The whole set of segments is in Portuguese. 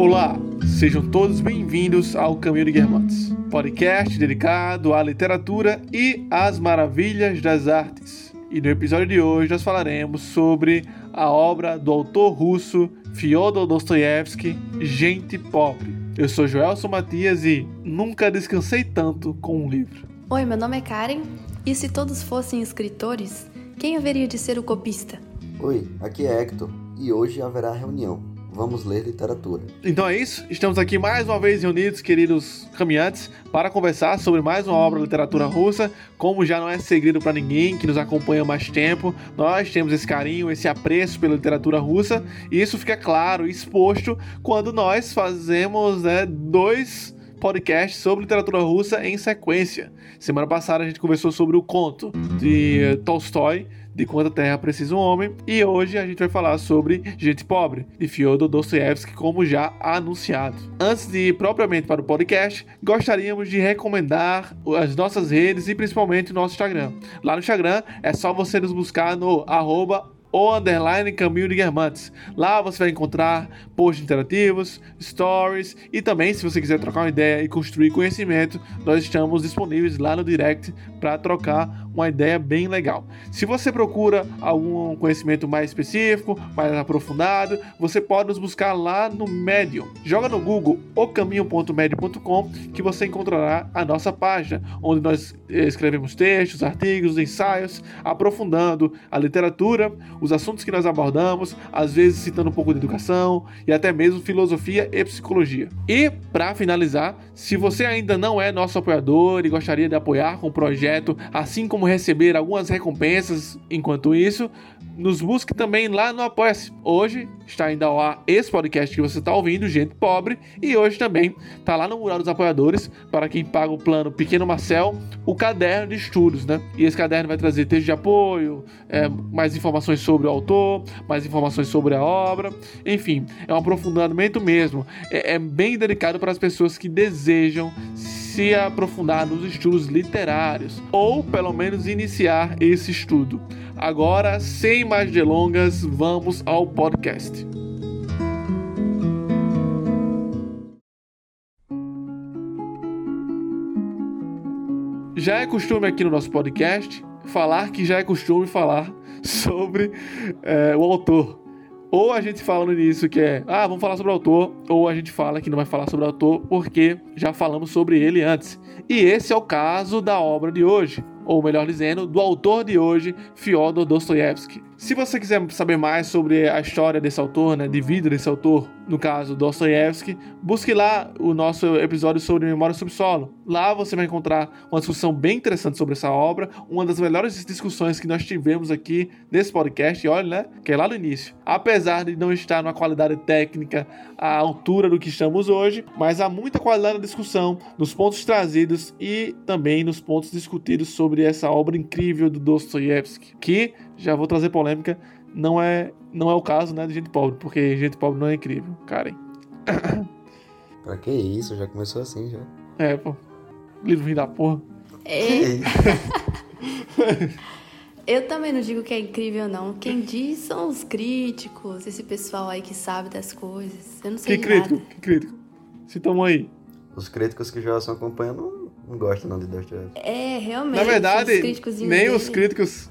Olá, sejam todos bem-vindos ao Caminho de Guermantes, podcast dedicado à literatura e às maravilhas das artes. E no episódio de hoje nós falaremos sobre a obra do autor russo Fyodor Dostoiévski, Gente Pobre. Eu sou Joelson Matias e nunca descansei tanto com um livro. Oi, meu nome é Karen, e se todos fossem escritores, quem haveria de ser o copista? Oi, aqui é Hector e hoje haverá reunião. Vamos ler literatura. Então é isso, estamos aqui mais uma vez reunidos, queridos caminhantes, para conversar sobre mais uma obra de literatura russa. Como já não é segredo para ninguém que nos acompanha há mais tempo, nós temos esse carinho, esse apreço pela literatura russa, e isso fica claro exposto quando nós fazemos né, dois podcasts sobre literatura russa em sequência. Semana passada a gente conversou sobre o conto de Tolstói, de Quanta Terra Precisa um Homem, e hoje a gente vai falar sobre Gente Pobre, de Fyodor Dostoevsky, como já anunciado. Antes de ir propriamente para o podcast, gostaríamos de recomendar as nossas redes e principalmente o nosso Instagram. Lá no Instagram é só você nos buscar no arroba ou underline Caminho de Guermantes. Lá você vai encontrar posts interativos, stories e também, se você quiser trocar uma ideia e construir conhecimento, nós estamos disponíveis lá no direct para trocar uma ideia bem legal. Se você procura algum conhecimento mais específico, mais aprofundado, você pode nos buscar lá no Medium. Joga no Google ocaminho.medium.com que você encontrará a nossa página, onde nós escrevemos textos, artigos, ensaios, aprofundando a literatura, os assuntos que nós abordamos, às vezes citando um pouco de educação e até mesmo filosofia e psicologia. E, para finalizar, se você ainda não é nosso apoiador e gostaria de apoiar com o projeto, assim como receber algumas recompensas enquanto isso, nos busque também lá no Apoia-se. Hoje está indo ao ar esse podcast que você está ouvindo, Gente Pobre, e hoje também está lá no Mural dos Apoiadores, para quem paga o plano Pequeno Marcel, o caderno de estudos, né? E esse caderno vai trazer texto de apoio, é, mais informações sobre o autor, mais informações sobre a obra, enfim, é um aprofundamento mesmo. É, é bem dedicado para as pessoas que desejam se aprofundar nos estudos literários, ou pelo menos iniciar esse estudo. Agora, sem mais delongas, vamos ao podcast. Já é costume aqui no nosso podcast falar que já é costume falar sobre é, o autor. Ou a gente fala no início que é, ah, vamos falar sobre o autor, ou a gente fala que não vai falar sobre o autor porque já falamos sobre ele antes. E esse é o caso da obra de hoje, ou melhor dizendo, do autor de hoje, Fyodor Dostoevsky. Se você quiser saber mais sobre a história desse autor, né, de vida desse autor, no caso Dostoiévski, busque lá o nosso episódio sobre Memória Subsolo. Lá você vai encontrar uma discussão bem interessante sobre essa obra, uma das melhores discussões que nós tivemos aqui nesse podcast, e olha, né, que é lá no início. Apesar de não estar numa qualidade técnica à altura do que estamos hoje, mas há muita qualidade na discussão, nos pontos trazidos e também nos pontos discutidos sobre essa obra incrível do Dostoiévski, que já vou trazer polêmica, não é, não é o caso, né, de gente pobre, porque gente pobre não é incrível, Karen. pra que isso? Já começou assim, já. É, pô. Livro ruim da porra. É. Eu também não digo que é incrível, não. Quem diz são os críticos, esse pessoal aí que sabe das coisas. Eu não sei que crítico? nada. Que crítico? Citamos aí. Os críticos que já estão acompanhando não, não gostam não de Dostoiévski. É, realmente. Na verdade, os críticos nem os dele- críticos,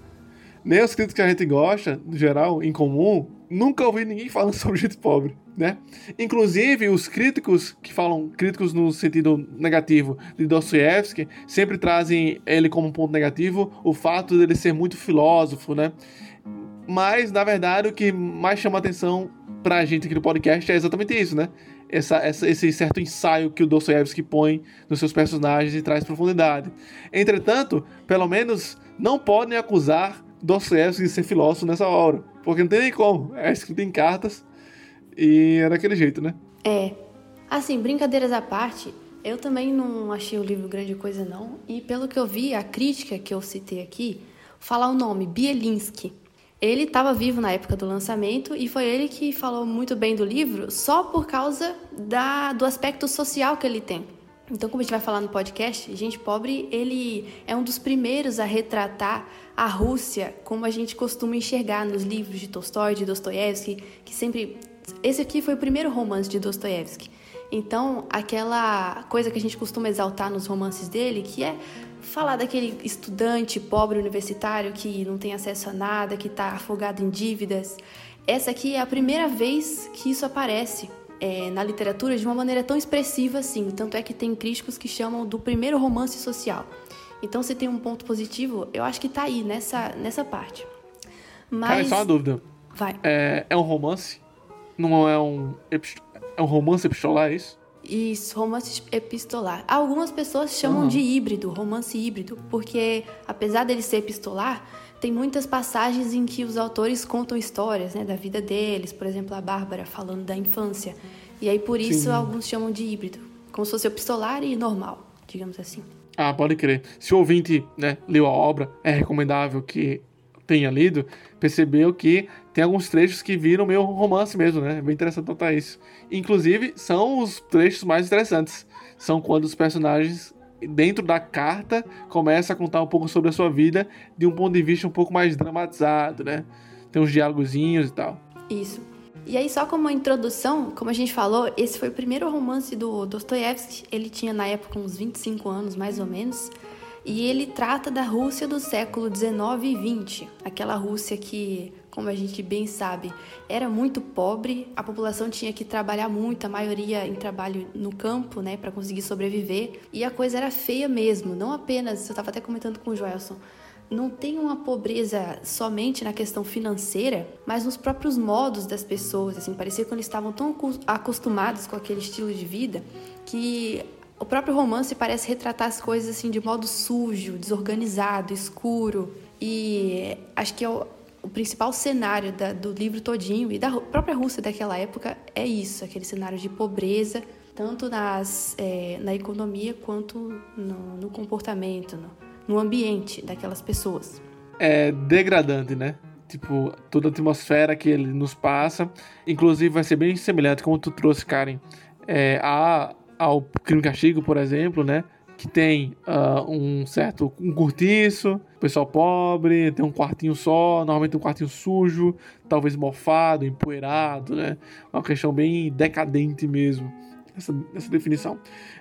nem os críticos que a gente gosta, no geral, em comum, nunca ouvi ninguém falando sobre gente pobre, né? Inclusive, os críticos que falam, críticos no sentido negativo de Dostoiévski, sempre trazem ele como um ponto negativo o fato dele ser muito filósofo, né? Mas, na verdade, o que mais chama atenção pra gente aqui no podcast é exatamente isso, né? Essa, essa- esse certo ensaio que o Dostoiévski põe nos seus personagens e traz profundidade. Entretanto, pelo menos não podem acusar Dostoiévski ser filósofo nessa obra, porque não tem nem como. É escrito em cartas e é daquele jeito, né? É. Assim, brincadeiras à parte, eu também não achei o livro grande coisa, não. E pelo que eu vi, a crítica que eu citei aqui, falar o nome, Bielinski. Ele estava vivo na época do lançamento e foi ele que falou muito bem do livro só por causa da, do aspecto social que ele tem. Então, como a gente vai falar no podcast, Gente Pobre, ele é um dos primeiros a retratar a Rússia como a gente costuma enxergar nos livros de Tolstói, de Dostoiévski, que sempre... Esse aqui foi o primeiro romance de Dostoiévski. Então, aquela coisa que a gente costuma exaltar nos romances dele, que é falar daquele estudante pobre universitário que não tem acesso a nada, que está afogado em dívidas. Essa aqui é a primeira vez que isso aparece é, na literatura de uma maneira tão expressiva assim. Tanto é que tem críticos que chamam do primeiro romance social. Então, se tem um ponto positivo, eu acho que está aí, nessa, nessa parte. Mas... Cara, só uma dúvida. Vai. É, é um romance? Não é um, é um romance epistolar, é isso? Isso, romance epistolar. Algumas pessoas chamam uhum. de híbrido, romance híbrido, porque apesar dele ser epistolar, tem muitas passagens em que os autores contam histórias né, da vida deles, por exemplo, a Bárbara falando da infância. E aí por isso Sim. alguns chamam de híbrido, como se fosse epistolar e normal, digamos assim. Ah, pode crer. Se o ouvinte né, leu a obra, é recomendável que tenha lido, percebeu que tem alguns trechos que viram meio romance mesmo, né? É bem interessante notar isso. Inclusive, são os trechos mais interessantes. São quando os personagens dentro da carta, começa a contar um pouco sobre a sua vida de um ponto de vista um pouco mais dramatizado, né? Tem uns diálogozinhos e tal. Isso. E aí, só como introdução, como a gente falou, esse foi o primeiro romance do Dostoiévski. Ele tinha, na época, uns 25 anos, mais ou menos. E ele trata da Rússia do século 19 e 20, aquela Rússia que como a gente bem sabe, era muito pobre, a população tinha que trabalhar muito, a maioria em trabalho no campo, né, para conseguir sobreviver, e a coisa era feia mesmo, não apenas, eu estava até comentando com o Joelson, não tem uma pobreza somente na questão financeira, mas nos próprios modos das pessoas, assim, parecia que eles estavam tão acostumados com aquele estilo de vida que o próprio romance parece retratar as coisas assim de modo sujo, desorganizado, escuro. E acho que é o principal cenário da, do livro todinho e da própria Rússia daquela época é isso, aquele cenário de pobreza, tanto nas, é, na economia quanto no, no comportamento, no, no ambiente daquelas pessoas. É degradante, né? Tipo, toda a atmosfera que ele nos passa. Inclusive, vai ser bem semelhante, como tu trouxe, Karen, é, a, ao Crime Castigo, por exemplo, né? que tem uh, um certo um cortiço, pessoal pobre, tem um quartinho só, normalmente um quartinho sujo, talvez mofado, empoeirado, né? Uma questão bem decadente mesmo, essa, essa definição.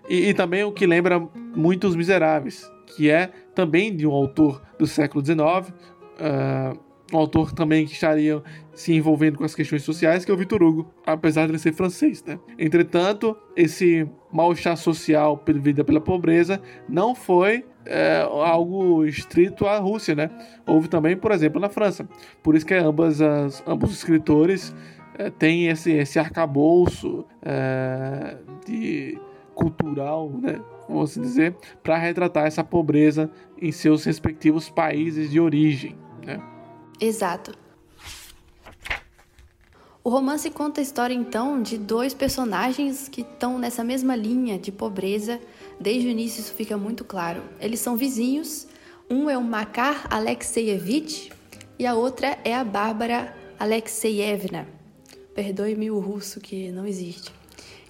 E, e também o que lembra muito Os Miseráveis, que é também de um autor do século XIX, uh, um autor também que estaria se envolvendo com as questões sociais, que é o Victor Hugo, apesar de ele ser francês. Né? Entretanto, esse mal-estar social pela pela pobreza não foi é, algo estrito à Rússia. Né? Houve também, por exemplo, na França. Por isso que ambas as, ambos os escritores é, têm esse, esse arcabouço é, de cultural, né? vamos dizer, para retratar essa pobreza em seus respectivos países de origem. Né? Exato. O romance conta a história então de dois personagens que estão nessa mesma linha de pobreza. Desde o início isso fica muito claro. Eles são vizinhos. Um é o Makar Alexeyevich e a outra é a Bárbara Alexeyevna. Perdoe-me o russo que não existe.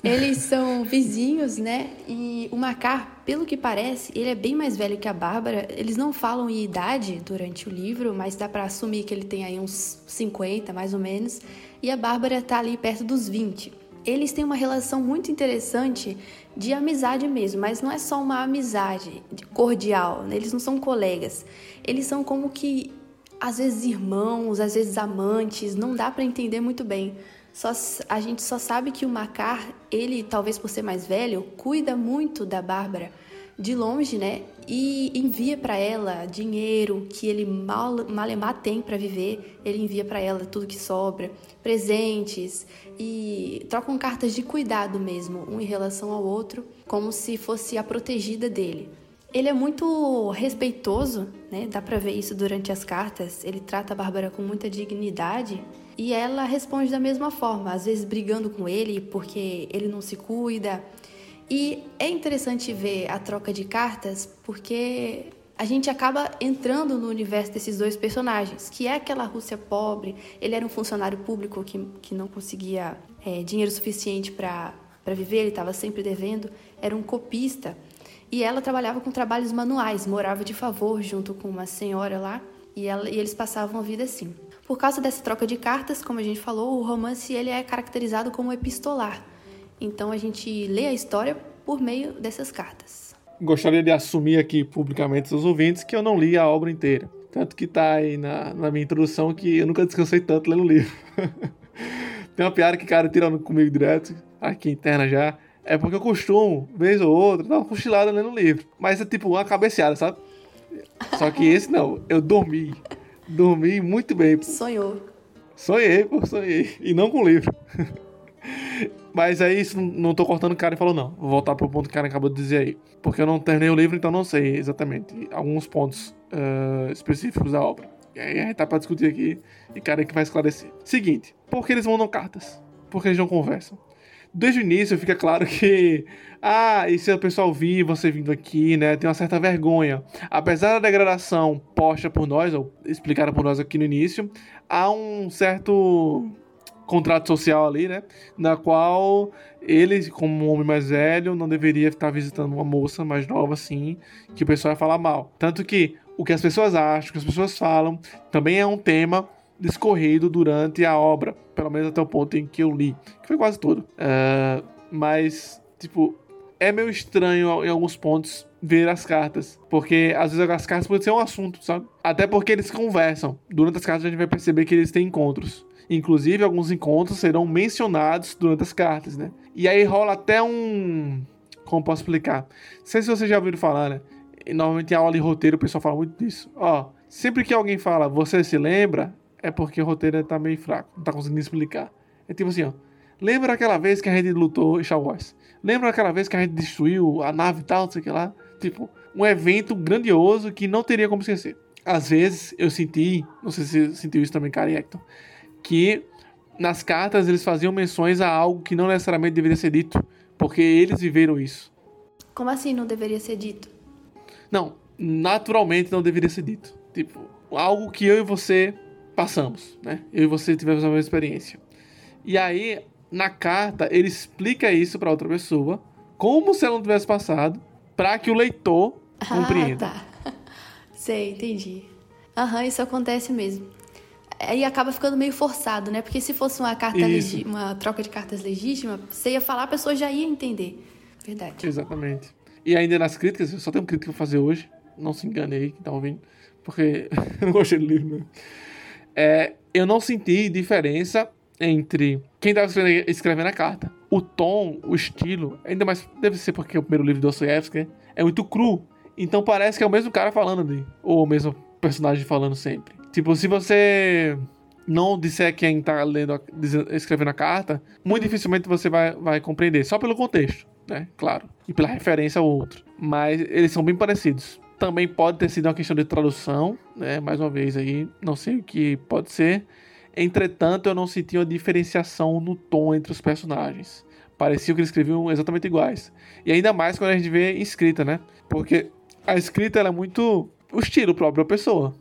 Eles são vizinhos, né? E o Macar, pelo que parece, ele é bem mais velho que a Bárbara. Eles não falam em idade durante o livro, mas dá para assumir que ele tem aí uns 50, mais ou menos. E a Bárbara tá ali perto dos 20. Eles têm uma relação muito interessante de amizade mesmo, mas não é só uma amizade cordial, né? eles não são colegas. Eles são como que às vezes irmãos, às vezes amantes, não dá para entender muito bem. Só, a gente só sabe que o Macar, ele, talvez por ser mais velho, cuida muito da Bárbara de longe, né? E envia para ela dinheiro que ele mal, malemar tem para viver. Ele envia para ela tudo que sobra, presentes e trocam cartas de cuidado mesmo, um em relação ao outro, como se fosse a protegida dele. Ele é muito respeitoso, né? Dá para ver isso durante as cartas. Ele trata a Bárbara com muita dignidade e ela responde da mesma forma, às vezes brigando com ele porque ele não se cuida. E é interessante ver a troca de cartas porque a gente acaba entrando no universo desses dois personagens, que é aquela Rússia pobre, ele era um funcionário público que, que não conseguia é, dinheiro suficiente para viver, ele estava sempre devendo, era um copista. E ela trabalhava com trabalhos manuais, morava de favor junto com uma senhora lá, e, ela, e eles passavam a vida assim. Por causa dessa troca de cartas, como a gente falou, o romance ele é caracterizado como epistolar. Então a gente lê a história por meio dessas cartas. Gostaria de assumir aqui publicamente aos ouvintes que eu não li a obra inteira. Tanto que tá aí na, na minha introdução que eu nunca descansei tanto lendo o livro. Tem uma piada que cara tirando comigo direto, aqui interna já. É porque eu costumo, vez ou outra, dar uma cochilada lendo o livro. Mas é tipo uma cabeceada, sabe? Só que esse não, eu dormi. Dormi muito bem. Pô. Sonhou. Sonhei, pô, sonhei. E não com o livro. Mas aí, isso não tô cortando o cara e falou, não. Vou voltar pro ponto que o cara acabou de dizer aí. Porque eu não terminei o livro, então não sei exatamente alguns pontos uh, específicos da obra. E aí a gente tá pra discutir aqui e cara que vai esclarecer. Seguinte, por que eles mandam cartas? Por que eles não conversam? Desde o início fica claro que, ah, e se o pessoal vir você vindo aqui, né, tem uma certa vergonha. Apesar da degradação posta por nós, ou explicada por nós aqui no início, há um certo contrato social ali, né, na qual ele, como um homem mais velho, não deveria estar visitando uma moça mais nova assim, que o pessoal ia falar mal. Tanto que o que as pessoas acham, o que as pessoas falam, também é um tema discorrido durante a obra, pelo menos até o ponto em que eu li, que foi quase todo. Uh, mas, tipo, é meio estranho em alguns pontos ver as cartas, porque às vezes as cartas podem ser um assunto, sabe? Até porque eles conversam. Durante as cartas a gente vai perceber que eles têm encontros. Inclusive, alguns encontros serão mencionados durante as cartas, né? E aí rola até um. Como posso explicar? Não sei se vocês já ouviram falar, né? Normalmente em aula de roteiro o pessoal fala muito disso. Ó, sempre que alguém fala, você se lembra, é porque o roteiro tá meio fraco, não tá conseguindo explicar. É tipo assim, ó. Lembra aquela vez que a gente lutou em Star Wars? Lembra aquela vez que a gente destruiu a nave e tal, não sei o que lá? Tipo, um evento grandioso que não teria como esquecer. Às vezes eu senti, não sei se você sentiu isso também, cara, Hector, que nas cartas eles faziam menções a algo que não necessariamente deveria ser dito, porque eles viveram isso. Como assim não deveria ser dito? Não, naturalmente não deveria ser dito. Tipo, algo que eu e você passamos, né? Eu e você tivemos a mesma experiência. E aí, na carta, ele explica isso para outra pessoa, como se ela não tivesse passado, para que o leitor ah, compreenda. Tá. Sei, entendi. Aham, isso acontece mesmo. Aí acaba ficando meio forçado, né? Porque se fosse uma carta uma troca de cartas legítima, você ia falar, a pessoa já ia entender. Verdade. Exatamente. E ainda nas críticas, eu só tenho crítica pra fazer hoje. Não se engane aí que tá ouvindo. Porque eu não gostei do livro, né? É, eu não senti diferença entre quem estava escrevendo, escrevendo, a carta. O tom, o estilo, ainda mais deve ser porque o primeiro livro do Dostoiévski é muito cru. Então parece que é o mesmo cara falando ali, ou o mesmo personagem falando sempre. Tipo, se você não disser quem está escrevendo a carta, muito dificilmente você vai, vai compreender, só pelo contexto, né? Claro. E pela referência ao outro. Mas eles são bem parecidos. Também pode ter sido uma questão de tradução, né? Mais uma vez aí, não sei o que pode ser. Entretanto, eu não senti uma diferenciação no tom entre os personagens. Parecia que eles escreviam exatamente iguais. E ainda mais quando a gente vê escrita, né? Porque a escrita é muito o estilo próprio da pessoa.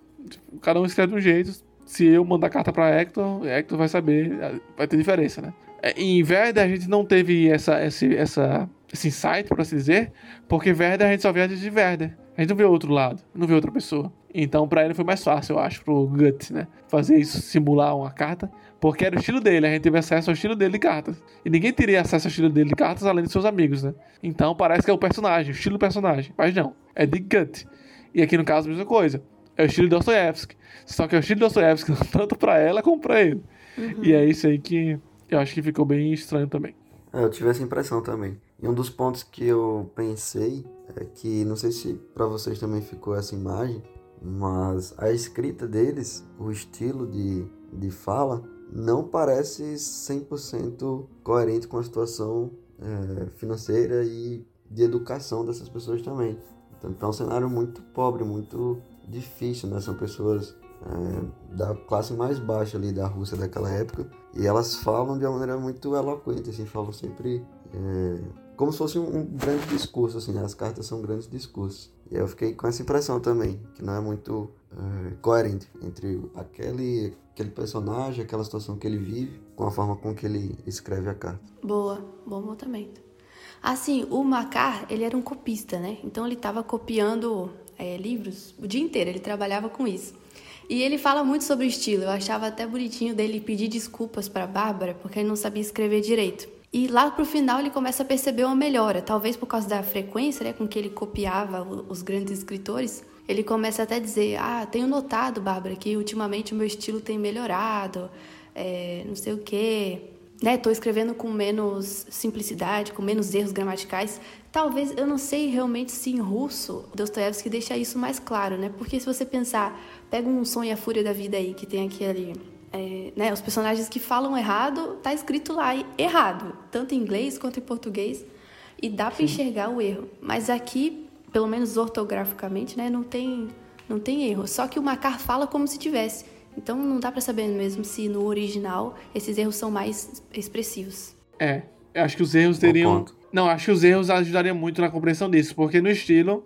Cada um escreve de um jeito. Se eu mandar carta para Hector, Hector vai saber, vai ter diferença, né? É, em Verde a gente não teve essa, esse, essa, esse insight, por assim dizer, porque Verde a gente só vê de Verde. A gente não vê outro lado, não vê outra pessoa. Então, para ele foi mais fácil, eu acho, pro Guts, né? Fazer isso, simular uma carta, porque era o estilo dele, a gente teve acesso ao estilo dele de cartas. E ninguém teria acesso ao estilo dele de cartas além de seus amigos, né? Então parece que é o personagem, o estilo do personagem. Mas não, é de Gut. E aqui no caso, a mesma coisa. É o estilo de Dostoevsky. Só que é o estilo de Dostoevsky, tanto para ela como para ele. Uhum. E é isso aí que eu acho que ficou bem estranho também. É, eu tive essa impressão também. E um dos pontos que eu pensei é que, não sei se para vocês também ficou essa imagem, mas a escrita deles, o estilo de, de fala, não parece 100% coerente com a situação é, financeira e de educação dessas pessoas também. Então, é um cenário muito pobre, muito difícil, né? São pessoas é, da classe mais baixa ali da Rússia daquela época e elas falam de uma maneira muito eloquente, assim, falam sempre é, como se fosse um, um grande discurso, assim, as cartas são grandes discursos. E eu fiquei com essa impressão também, que não é muito é, coerente entre aquele, aquele personagem, aquela situação que ele vive, com a forma com que ele escreve a carta. Boa, bom montamento. Assim, o Macar, ele era um copista, né? Então ele estava copiando é, livros o dia inteiro, ele trabalhava com isso. E ele fala muito sobre o estilo. Eu achava até bonitinho dele pedir desculpas para Bárbara porque ele não sabia escrever direito. E lá pro final ele começa a perceber uma melhora, talvez por causa da frequência né, com que ele copiava os grandes escritores. Ele começa até a dizer: Ah, tenho notado, Bárbara, que ultimamente o meu estilo tem melhorado, é, não sei o quê. Né, escrevendo com menos simplicidade, com menos erros gramaticais. Talvez, eu não sei realmente se em russo Dostoiévski deixa isso mais claro, né? Porque se você pensar, pega um Som e a Fúria da Vida aí, que tem aquele é, né, os personagens que falam errado, tá escrito lá errado, tanto em inglês quanto em português, e dá para enxergar o erro. Mas aqui, pelo menos ortograficamente, né, não tem não tem erro. Só que o Macar fala como se tivesse. Então não dá para saber mesmo se no original esses erros são mais expressivos. É, eu acho que os erros teriam. Não, acho que os erros ajudariam muito na compreensão disso, porque no estilo,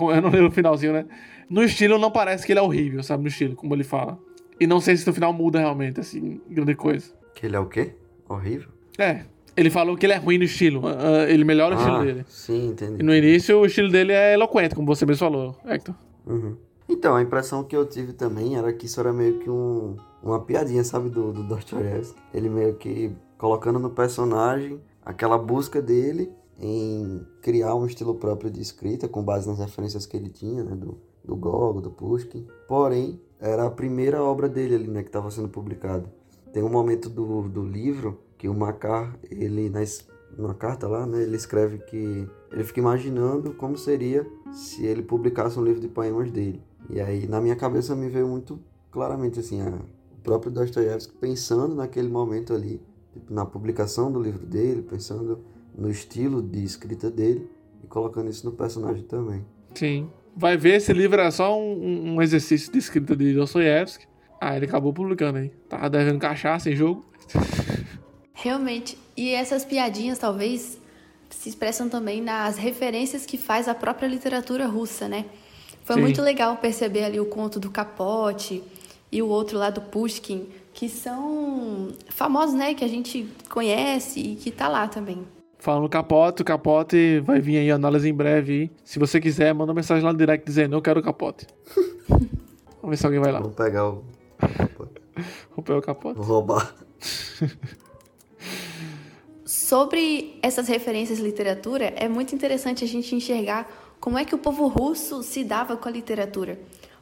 eu não lembro no finalzinho, né? No estilo não parece que ele é horrível, sabe? No estilo, como ele fala. E não sei se no final muda realmente, assim, grande coisa. Que ele é o quê? Horrível? É. Ele falou que ele é ruim no estilo. Uh, ele melhora o estilo ah, dele. Sim, entendi. E no início o estilo dele é eloquente, como você mesmo falou, Hector. Uhum. Então, a impressão que eu tive também era que isso era meio que um, uma piadinha, sabe, do, do Dostoiévski. Ele meio que colocando no personagem aquela busca dele em criar um estilo próprio de escrita, com base nas referências que ele tinha, né, do, do Gogol, do Pushkin. Porém, era a primeira obra dele ali, né, que estava sendo publicada. Tem um momento do, do livro que o Macar, ele nas, numa carta lá, né, ele escreve que ele fica imaginando como seria se ele publicasse um livro de poemas dele. E aí na minha cabeça me veio muito claramente assim, a, o próprio Dostoiévski pensando naquele momento ali, tipo, na publicação do livro dele, pensando no estilo de escrita dele e colocando isso no personagem também. Sim vai ver esse livro era só um, um exercício de escrita de Dostoiévski. Ah, ele acabou publicando aí. Tava devendo cachaça em jogo. Realmente. E essas piadinhas talvez se expressam também nas referências que faz a própria literatura russa, né? Foi Sim. muito legal perceber ali o conto do Capote e o outro lá do Pushkin, que são famosos, né? Que a gente conhece e que tá lá também falando capote, o capote vai vir aí análise em breve. Se você quiser, manda uma mensagem lá no direct dizendo eu quero o capote. Vamos ver se alguém vai lá. Vamos pegar o capote. Vamos pegar o capote. Vou roubar. Sobre essas referências à literatura, é muito interessante a gente enxergar como é que o povo russo se dava com a literatura.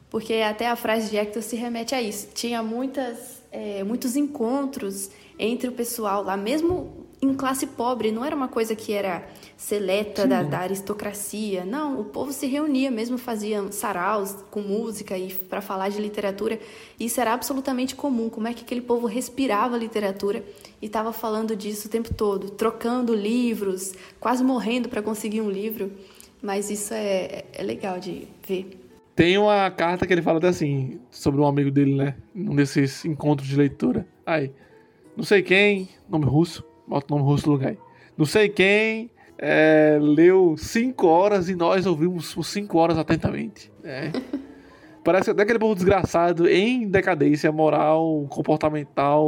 Porque até a frase de Hector se remete a isso. Tinha muitas, é, muitos encontros entre o pessoal lá, mesmo em classe pobre, não era uma coisa que era seleta da, da, aristocracia. Não, o povo se reunia mesmo, fazia saraus com música e para falar de literatura. Isso era absolutamente comum. Como é que aquele povo respirava literatura e estava falando disso o tempo todo, trocando livros, quase morrendo para conseguir um livro. Mas isso é, é legal de ver. Tem uma carta que ele fala até assim, sobre um amigo dele, né? Num desses encontros de leitura. Aí, não sei quem, nome russo, bota o nome russo no lugar. Não sei quem é, leu cinco horas e nós ouvimos por cinco horas atentamente. É. Parece até aquele povo desgraçado em decadência moral, comportamental,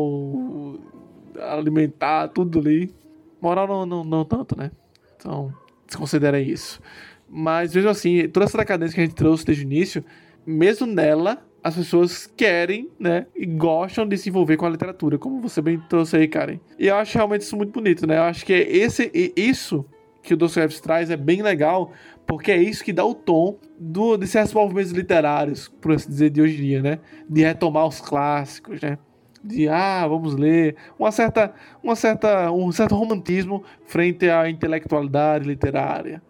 alimentar, tudo ali. Moral não, não, não tanto, né? Então, desconsiderem isso. Mas mesmo assim, toda essa decadência que a gente trouxe desde o início, mesmo nela, as pessoas querem, né, e gostam de se envolver com a literatura, como você bem trouxe aí, Karen. E eu acho realmente isso muito bonito, né? Eu acho que esse, isso que o Dostoevsky traz é bem legal, porque é isso que dá o tom do, de certos movimentos literários, por assim dizer, de hoje em dia, né? De retomar os clássicos, né? De, ah, vamos ler. Uma certa, uma certa, um certo romantismo frente à intelectualidade literária.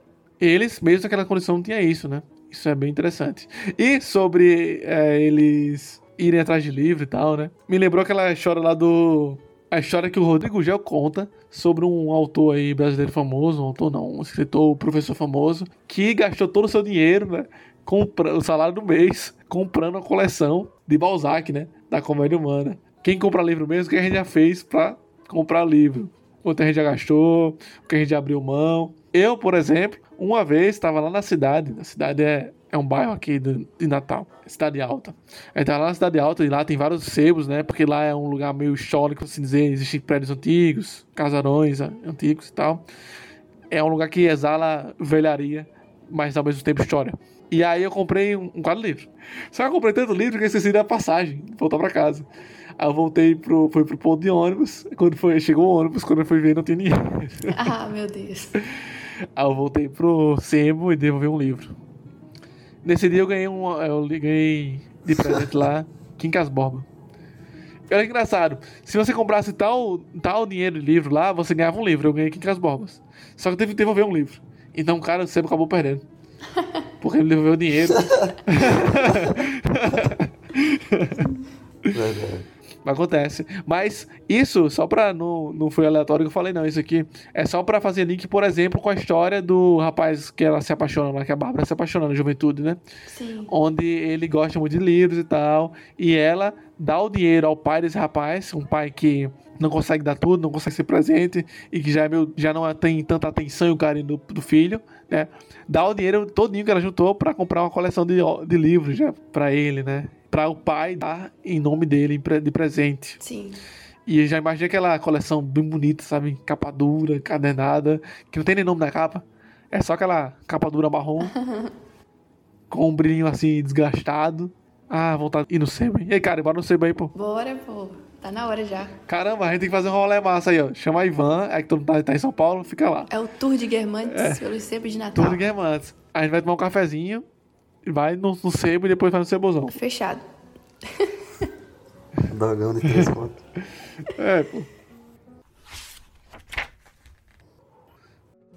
Eles, mesmo naquela condição, não tinha isso, né? Isso é bem interessante. E sobre é, eles irem atrás de livro e tal, né? Me lembrou aquela história lá do. A história que o Rodrigo Gel conta sobre um autor aí brasileiro famoso, um autor não, um escritor, um professor famoso, que gastou todo o seu dinheiro, né? Compra, o salário do mês, comprando a coleção de Balzac, né? Da Comédia Humana. Quem compra livro mesmo, que a gente já fez pra comprar livro. quanto a gente já gastou, o que a gente já abriu mão. Eu, por exemplo, uma vez estava lá na cidade, a cidade é, é um bairro aqui de, de Natal, Cidade Alta. A gente lá na Cidade Alta e lá tem vários sebos, né? Porque lá é um lugar meio histórico, assim dizer, existem prédios antigos, casarões antigos e tal. É um lugar que exala velharia, mas ao mesmo tempo história. E aí eu comprei um, um quadro livro. Só que eu comprei tanto livro que eu esqueci da passagem, voltar para casa. Aí eu voltei pro, fui pro ponto de ônibus. Quando foi, chegou o ônibus, quando eu fui ver, não tinha dinheiro. Ah, meu Deus. Aí eu voltei pro sebo e devolvi um livro. Nesse dia eu ganhei um. Eu ganhei de presente lá Quincas Borba. Que engraçado. Se você comprasse tal, tal dinheiro de livro lá, você ganhava um livro. Eu ganhei Quincas Borbas. Só que eu teve que devolver um livro. Então o cara sempre acabou perdendo. Porque ele devolveu o dinheiro. Verdade. Acontece. Mas isso, só pra. Não, não foi aleatório que eu falei, não. Isso aqui é só pra fazer link, por exemplo, com a história do rapaz que ela se apaixona, que a Bárbara se apaixona na juventude, né? Sim. Onde ele gosta muito de livros e tal. E ela dá o dinheiro ao pai desse rapaz, um pai que não consegue dar tudo, não consegue ser presente e que já, é meu, já não tem tanta atenção e o carinho do, do filho, né? Dá o dinheiro todinho que ela juntou para comprar uma coleção de, de livros já para ele, né? Para o pai dar em nome dele de presente. Sim. E já imaginei aquela coleção bem bonita, sabe? Capa dura, cadernada, que não tem nem nome na capa. É só aquela capa dura marrom, com um brilhinho assim desgastado. Ah, vontade de ir no sebo. E aí, cara, bora no sebo aí, pô. Bora, pô. Tá na hora já. Caramba, a gente tem que fazer um rolê massa aí, ó. Chama a Ivan, é que todo mundo tá, tá em São Paulo, fica lá. É o Tour de Guermantes é. pelos sebos de Natal. Tour de Guermantes. A gente vai tomar um cafezinho vai no, no sebo e depois vai no cebozão. Fechado. Dogão de três pontos. É, pô.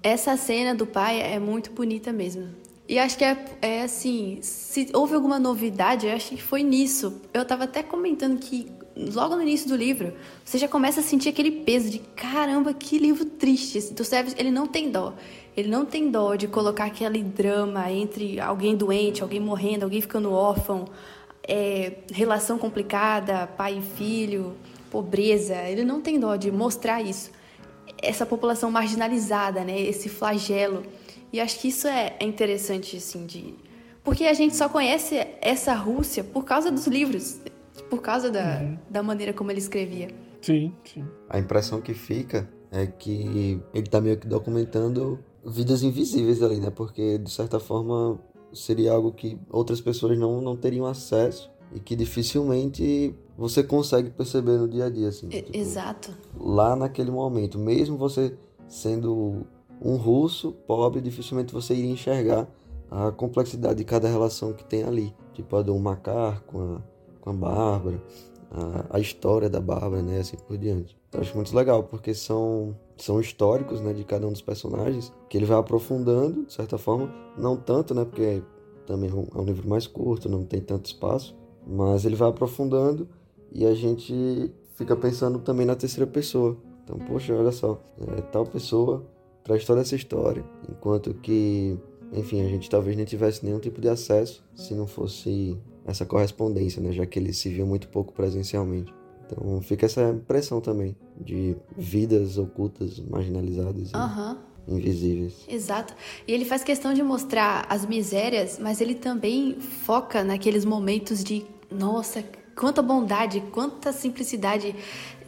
Essa cena do pai é muito bonita mesmo. E acho que é, é assim, se houve alguma novidade, eu acho que foi nisso. Eu tava até comentando que logo no início do livro, você já começa a sentir aquele peso de caramba, que livro triste. Do Seves, ele não tem dó. Ele não tem dó de colocar aquele drama entre alguém doente, alguém morrendo, alguém ficando órfão, é, relação complicada, pai e filho, pobreza. Ele não tem dó de mostrar isso. Essa população marginalizada, né? Esse flagelo. E acho que isso é, é interessante, assim, de... Porque a gente só conhece essa Rússia por causa dos livros, por causa da, uhum. da maneira como ele escrevia. Sim, sim. A impressão que fica é que ele tá meio que documentando vidas invisíveis ali, né? Porque, de certa forma, seria algo que outras pessoas não, não teriam acesso e que dificilmente você consegue perceber no dia a dia, assim. Tipo, Exato. Lá naquele momento, mesmo você sendo um russo pobre, dificilmente você iria enxergar a complexidade de cada relação que tem ali. Tipo a do Macar com a, com a Bárbara, a, a história da Bárbara, né? Assim por diante. Então, acho muito legal, porque são são históricos, né, de cada um dos personagens, que ele vai aprofundando, de certa forma, não tanto, né, porque também é um, é um livro mais curto, não tem tanto espaço, mas ele vai aprofundando e a gente fica pensando também na terceira pessoa. Então, poxa, olha só, é, tal pessoa traz toda essa história, enquanto que, enfim, a gente talvez nem tivesse nenhum tipo de acesso se não fosse essa correspondência, né, já que ele se viu muito pouco presencialmente. Então fica essa impressão também de vidas ocultas, marginalizadas, uhum. invisíveis. Exato. E ele faz questão de mostrar as misérias, mas ele também foca naqueles momentos de nossa, quanta bondade, quanta simplicidade.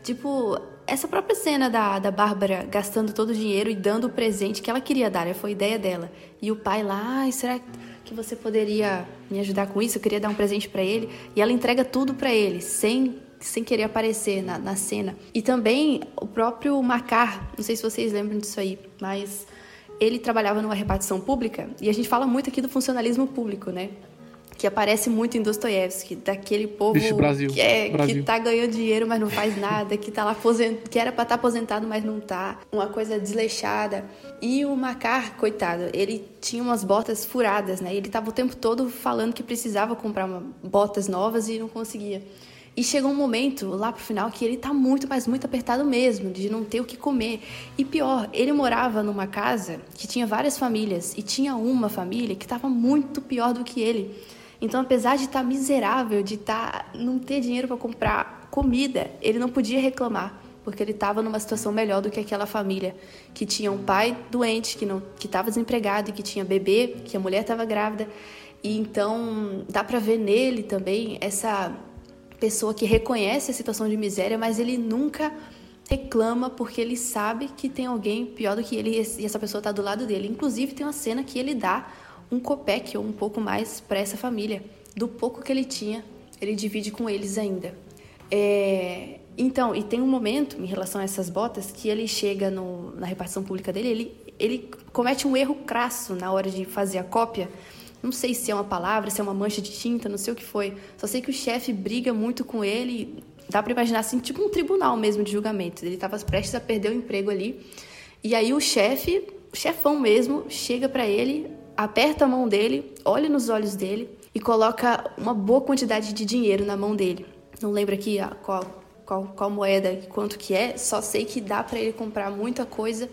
Tipo, essa própria cena da, da Bárbara gastando todo o dinheiro e dando o presente que ela queria dar, né? foi ideia dela. E o pai lá, ai, será que você poderia me ajudar com isso? Eu queria dar um presente para ele. E ela entrega tudo para ele, sem sem querer aparecer na, na cena. E também o próprio Macar, não sei se vocês lembram disso aí, mas ele trabalhava numa repartição pública e a gente fala muito aqui do funcionalismo público, né? Que aparece muito em Dostoiévski, daquele povo Vixe, Brasil, que, é, Brasil. que tá ganhando dinheiro, mas não faz nada, que tá lá aposent... que era para estar tá aposentado, mas não tá. Uma coisa desleixada. E o Macar, coitado, ele tinha umas botas furadas, né? Ele tava o tempo todo falando que precisava comprar uma... botas novas e não conseguia. E chegou um momento lá pro final que ele tá muito, mas muito apertado mesmo, de não ter o que comer. E pior, ele morava numa casa que tinha várias famílias e tinha uma família que estava muito pior do que ele. Então, apesar de estar tá miserável, de tá, não ter dinheiro para comprar comida, ele não podia reclamar, porque ele estava numa situação melhor do que aquela família que tinha um pai doente, que não que estava desempregado e que tinha bebê, que a mulher estava grávida. E então dá para ver nele também essa pessoa que reconhece a situação de miséria, mas ele nunca reclama porque ele sabe que tem alguém pior do que ele e essa pessoa está do lado dele. Inclusive tem uma cena que ele dá um copec ou um pouco mais para essa família, do pouco que ele tinha, ele divide com eles ainda. É, então, e tem um momento em relação a essas botas que ele chega no, na repartição pública dele, ele, ele comete um erro crasso na hora de fazer a cópia. Não sei se é uma palavra, se é uma mancha de tinta, não sei o que foi. Só sei que o chefe briga muito com ele. Dá para imaginar assim, tipo um tribunal mesmo de julgamento. Ele estava prestes a perder o emprego ali. E aí o chefe, chefão mesmo, chega para ele, aperta a mão dele, olha nos olhos dele e coloca uma boa quantidade de dinheiro na mão dele. Não lembro aqui qual qual, qual moeda quanto que é, só sei que dá para ele comprar muita coisa,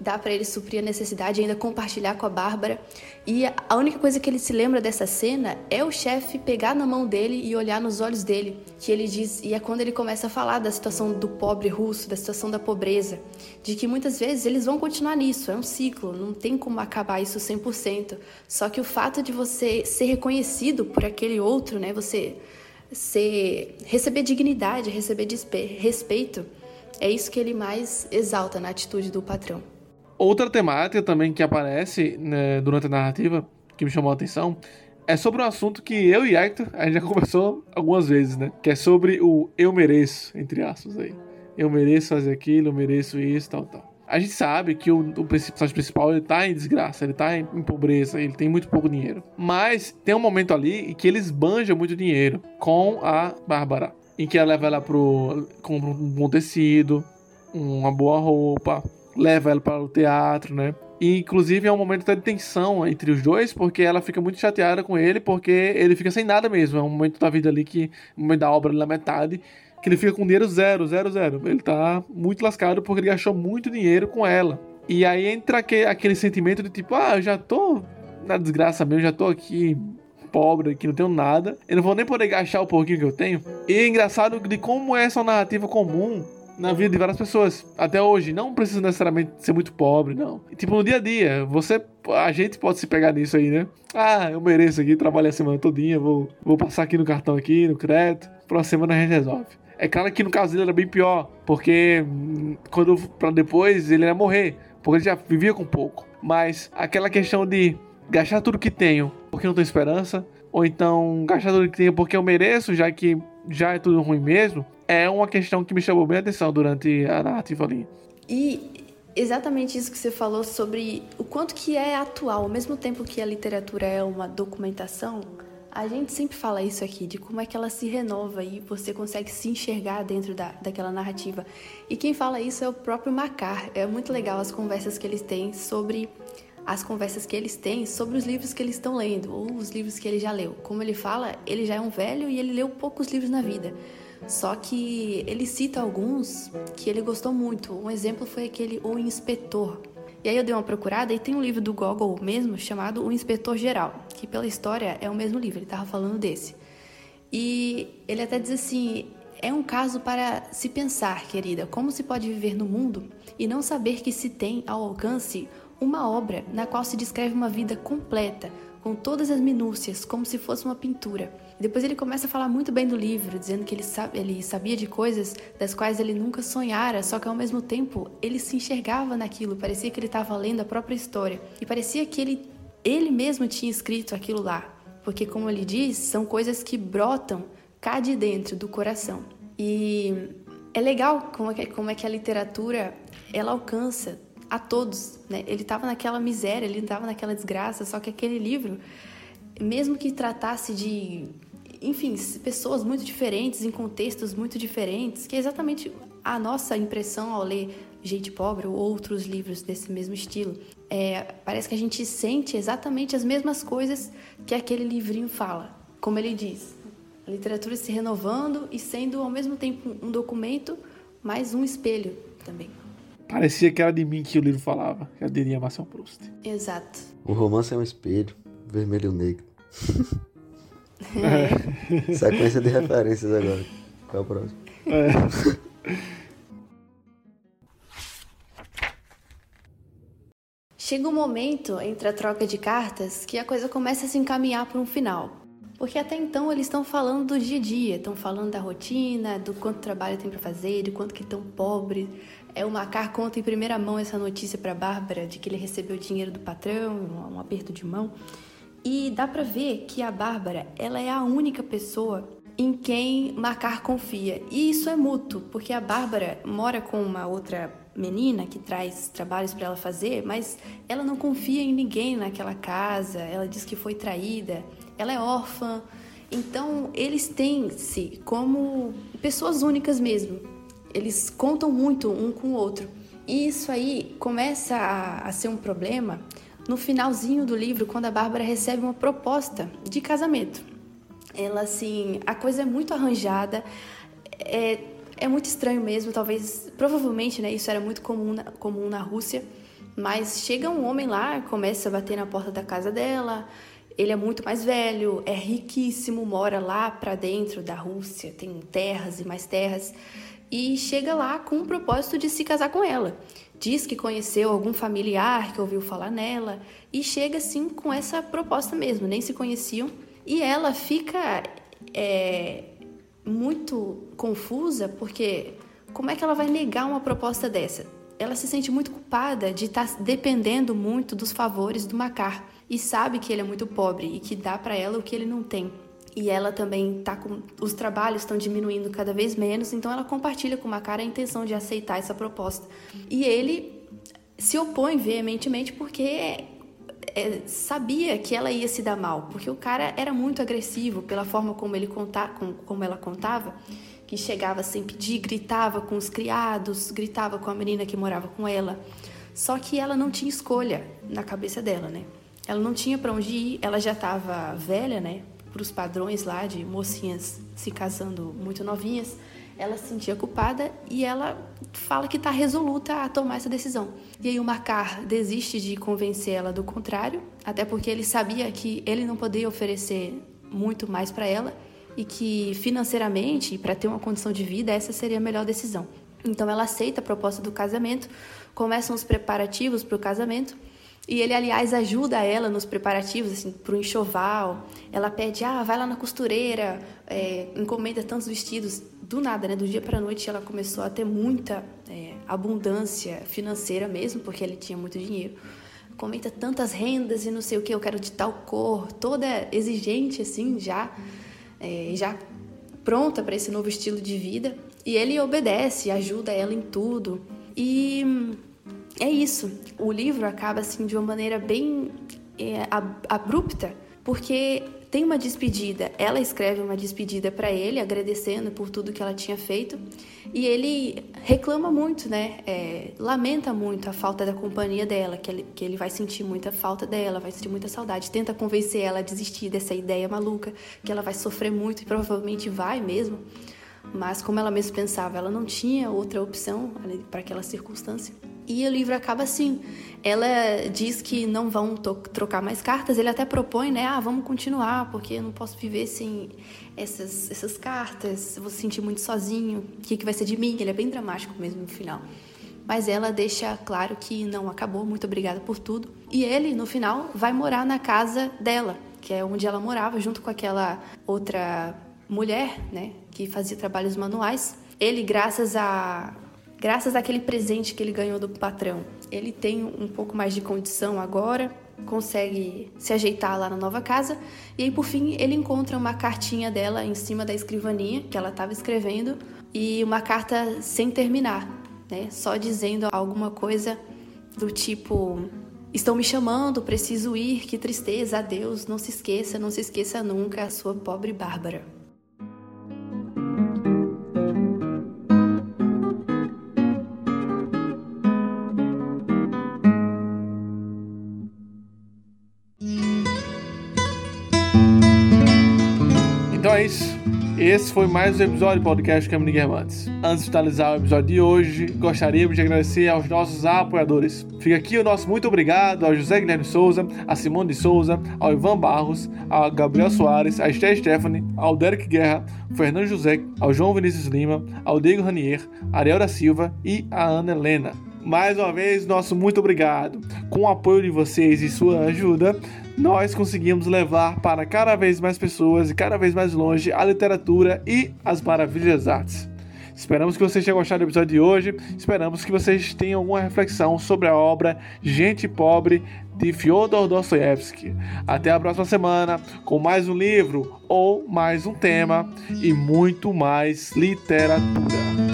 dá para ele suprir a necessidade e ainda compartilhar com a Bárbara. E a única coisa que ele se lembra dessa cena é o chefe pegar na mão dele e olhar nos olhos dele, que ele diz, e é quando ele começa a falar da situação do pobre russo, da situação da pobreza, de que muitas vezes eles vão continuar nisso, é um ciclo, não tem como acabar isso 100%. Só que o fato de você ser reconhecido por aquele outro, né, você ser, receber dignidade, receber respeito, é isso que ele mais exalta na atitude do patrão. Outra temática também que aparece né, durante a narrativa, que me chamou a atenção, é sobre um assunto que eu e Hector, a gente já conversou algumas vezes, né? Que é sobre o eu mereço, entre aspas aí. Eu mereço fazer aquilo, eu mereço isso, tal, tal. A gente sabe que o, o personagem principal ele tá em desgraça, ele tá em, em, pobreza, ele tem muito pouco dinheiro. Mas tem um momento ali em que ele esbanja muito dinheiro com a Bárbara. Em que ela leva ela pro. compra um bom tecido, uma boa roupa, leva ela para o teatro, né? E, inclusive é um momento de tensão entre os dois, porque ela fica muito chateada com ele, porque ele fica sem nada mesmo. É um momento da vida ali que. um momento da obra na metade que ele fica com dinheiro zero, zero, zero. Ele tá muito lascado porque ele gastou muito dinheiro com ela. E aí entra aquele, sentimento de tipo, ah, eu já tô na desgraça mesmo, já tô aqui pobre, que não tenho nada. Eu não vou nem poder gastar o pouquinho que eu tenho. E é engraçado de como é essa narrativa comum na vida de várias pessoas. Até hoje, não precisa necessariamente ser muito pobre, não. Tipo, no dia a dia, você. A gente pode se pegar nisso aí, né? Ah, eu mereço aqui, trabalhar a semana todinha, vou, vou passar aqui no cartão aqui, no crédito. Próxima semana a gente resolve. É claro que no caso dele era bem pior, porque hum, quando para depois ele ia morrer, porque ele já vivia com pouco. Mas aquela questão de gastar tudo que tenho porque não tenho esperança, ou então gastar tudo que tenho porque eu mereço, já que já é tudo ruim mesmo, é uma questão que me chamou bem a atenção durante a narrativa ali. E exatamente isso que você falou sobre o quanto que é atual, ao mesmo tempo que a literatura é uma documentação, a gente sempre fala isso aqui, de como é que ela se renova e você consegue se enxergar dentro da, daquela narrativa. E quem fala isso é o próprio Macar. É muito legal as conversas que eles têm sobre as conversas que eles têm sobre os livros que eles estão lendo ou os livros que ele já leu. Como ele fala, ele já é um velho e ele leu poucos livros na vida. Só que ele cita alguns que ele gostou muito. Um exemplo foi aquele O Inspetor, e aí eu dei uma procurada e tem um livro do Gogol mesmo chamado O Inspetor Geral, que pela história é o mesmo livro, ele estava falando desse. E ele até diz assim: é um caso para se pensar, querida, como se pode viver no mundo e não saber que se tem ao alcance uma obra na qual se descreve uma vida completa, com todas as minúcias, como se fosse uma pintura. Depois ele começa a falar muito bem do livro, dizendo que ele, sabe, ele sabia de coisas das quais ele nunca sonhara, só que ao mesmo tempo ele se enxergava naquilo, parecia que ele estava lendo a própria história e parecia que ele, ele mesmo tinha escrito aquilo lá, porque, como ele diz, são coisas que brotam cá de dentro do coração. E é legal como é que, como é que a literatura ela alcança a todos, né? Ele estava naquela miséria, ele estava naquela desgraça, só que aquele livro, mesmo que tratasse de, enfim, pessoas muito diferentes, em contextos muito diferentes, que é exatamente a nossa impressão ao ler Gente Pobre ou outros livros desse mesmo estilo. É, parece que a gente sente exatamente as mesmas coisas que aquele livrinho fala. Como ele diz, a literatura se renovando e sendo ao mesmo tempo um documento, mas um espelho também. Parecia que era de mim que o livro falava, que eu diria Marcel Proust. Exato. O romance é um espelho, vermelho e negro. é. Sequência de referências agora. Qual é o próximo? É. Chega um momento entre a troca de cartas que a coisa começa a se encaminhar para um final. Porque até então eles estão falando do dia a dia, estão falando da rotina, do quanto trabalho tem para fazer, do quanto que estão pobres. É, o Macar conta em primeira mão essa notícia para Bárbara de que ele recebeu dinheiro do patrão, um, aperto de mão. E dá para ver que a Bárbara, ela é a única pessoa em quem Macar confia. E isso é mútuo, porque a Bárbara mora com uma outra menina que traz trabalhos para ela fazer, mas ela não confia em ninguém naquela casa. Ela diz que foi traída. Ela é órfã. Então, eles têm-se como pessoas únicas mesmo. Eles contam muito um com o outro. E isso aí começa a, a ser um problema no finalzinho do livro, quando a Bárbara recebe uma proposta de casamento. Ela, assim, a coisa é muito arranjada, é, é muito estranho mesmo, talvez, provavelmente, né, isso era muito comum na, comum na Rússia, mas chega um homem lá, começa a bater na porta da casa dela, ele é muito mais velho, é riquíssimo, mora lá para dentro da Rússia, tem terras e mais terras, e chega lá com o propósito de se casar com ela diz que conheceu algum familiar que ouviu falar nela e chega assim com essa proposta mesmo, nem se conheciam. E ela fica é, muito confusa porque como é que ela vai negar uma proposta dessa? Ela se sente muito culpada de estar tá dependendo muito dos favores do Macar e sabe que ele é muito pobre e que dá para ela o que ele não tem e ela também tá com os trabalhos estão diminuindo cada vez menos, então ela compartilha com o Macara a intenção de aceitar essa proposta. E ele se opõe veementemente porque é, sabia que ela ia se dar mal, porque o cara era muito agressivo pela forma como ele conta, como, como ela contava, que chegava sem pedir, gritava com os criados, gritava com a menina que morava com ela. Só que ela não tinha escolha na cabeça dela, né? Ela não tinha para onde ir, ela já estava velha, né? para os padrões lá de mocinhas se casando muito novinhas, ela se sentia culpada e ela fala que está resoluta a tomar essa decisão. E aí o Macar desiste de convencer ela do contrário, até porque ele sabia que ele não poderia oferecer muito mais para ela e que financeiramente, para ter uma condição de vida, essa seria a melhor decisão. Então ela aceita a proposta do casamento, começam os preparativos para o casamento e ele, aliás, ajuda ela nos preparativos, assim, para o enxoval. Ela pede, ah, vai lá na costureira, é, encomenda tantos vestidos. Do nada, né? Do dia para noite, ela começou a ter muita é, abundância financeira mesmo, porque ele tinha muito dinheiro. Comenta tantas rendas e não sei o que, eu quero de tal cor, toda exigente, assim, já, é, já pronta para esse novo estilo de vida. E ele obedece, ajuda ela em tudo. E é isso. O livro acaba assim de uma maneira bem é, abrupta, porque tem uma despedida. Ela escreve uma despedida para ele, agradecendo por tudo que ela tinha feito, e ele reclama muito, né? É, lamenta muito a falta da companhia dela, que ele, que ele vai sentir muita falta dela, vai sentir muita saudade. Tenta convencer ela a desistir dessa ideia maluca, que ela vai sofrer muito e provavelmente vai mesmo. Mas como ela mesma pensava, ela não tinha outra opção para aquela circunstância. E o livro acaba assim. Ela diz que não vão trocar mais cartas. Ele até propõe, né? Ah, vamos continuar, porque eu não posso viver sem essas, essas cartas. Vou se sentir muito sozinho. O que, que vai ser de mim? Ele é bem dramático mesmo no final. Mas ela deixa claro que não acabou. Muito obrigada por tudo. E ele, no final, vai morar na casa dela, que é onde ela morava, junto com aquela outra mulher, né? Que fazia trabalhos manuais. Ele, graças a graças àquele presente que ele ganhou do patrão. Ele tem um pouco mais de condição agora, consegue se ajeitar lá na nova casa, e aí por fim ele encontra uma cartinha dela em cima da escrivaninha que ela estava escrevendo e uma carta sem terminar, né? Só dizendo alguma coisa do tipo Estão me chamando, preciso ir, que tristeza, adeus, não se esqueça, não se esqueça nunca, a sua pobre Bárbara. É isso. Esse foi mais um episódio do podcast Caminho Guermantes. Antes de finalizar o episódio de hoje, gostaríamos de agradecer aos nossos apoiadores. Fica aqui o nosso muito obrigado ao José Guilherme Souza, a Simone de Souza, ao Ivan Barros, ao Gabriel Soares, a Esther Stephanie, ao Derek Guerra, Fernando José, ao João Vinícius Lima, ao Diego Ranier, Ariel da Silva e a Ana Helena. Mais uma vez, nosso muito obrigado. Com o apoio de vocês e sua ajuda, nós conseguimos levar para cada vez mais pessoas e cada vez mais longe a literatura e as maravilhas artes. Esperamos que vocês tenham gostado do episódio de hoje. Esperamos que vocês tenham alguma reflexão sobre a obra Gente Pobre de Fyodor Dostoevsky. Até a próxima semana com mais um livro ou mais um tema e muito mais literatura.